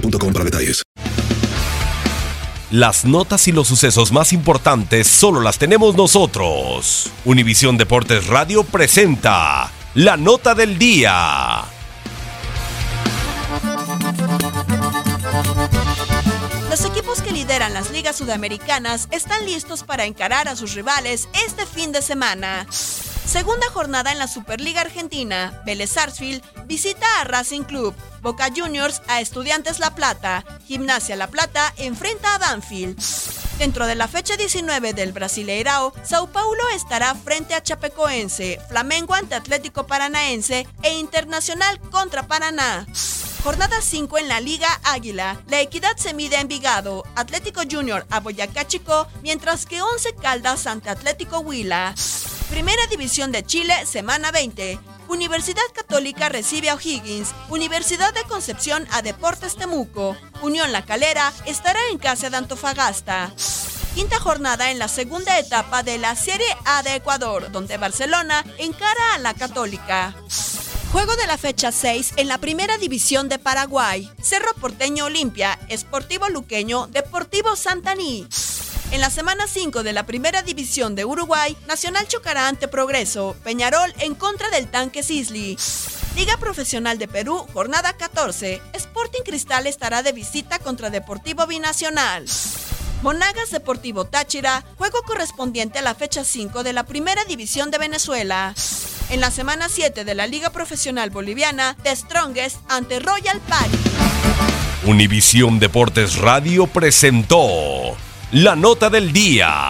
boostmobile.com para detalles. Las notas y los sucesos más importantes solo las tenemos nosotros. Univisión Deportes Radio presenta la nota del día. Los equipos que lideran las ligas sudamericanas están listos para encarar a sus rivales este fin de semana. Segunda jornada en la Superliga Argentina. Vélez Sarsfield visita a Racing Club. Boca Juniors a Estudiantes La Plata. Gimnasia La Plata enfrenta a Banfield. Dentro de la fecha 19 del Brasileirao, Sao Paulo estará frente a Chapecoense, Flamengo ante Atlético Paranaense e Internacional contra Paraná. Jornada 5 en la Liga Águila. La Equidad se mide a Envigado, Atlético Junior a Boyacá Chico, mientras que 11 Caldas ante Atlético Huila. Primera División de Chile, semana 20. Universidad Católica recibe a O'Higgins, Universidad de Concepción a Deportes Temuco, Unión La Calera estará en casa de Antofagasta. Quinta jornada en la segunda etapa de la Serie A de Ecuador, donde Barcelona encara a la Católica. Juego de la fecha 6 en la Primera División de Paraguay. Cerro Porteño Olimpia, Esportivo Luqueño, Deportivo Santaní. En la semana 5 de la Primera División de Uruguay, Nacional chocará ante Progreso, Peñarol en contra del Tanque Sisley. Liga Profesional de Perú, jornada 14. Sporting Cristal estará de visita contra Deportivo Binacional. Monagas Deportivo Táchira, juego correspondiente a la fecha 5 de la Primera División de Venezuela. En la semana 7 de la Liga Profesional Boliviana, The Strongest ante Royal Party. Univisión Deportes Radio presentó la nota del día.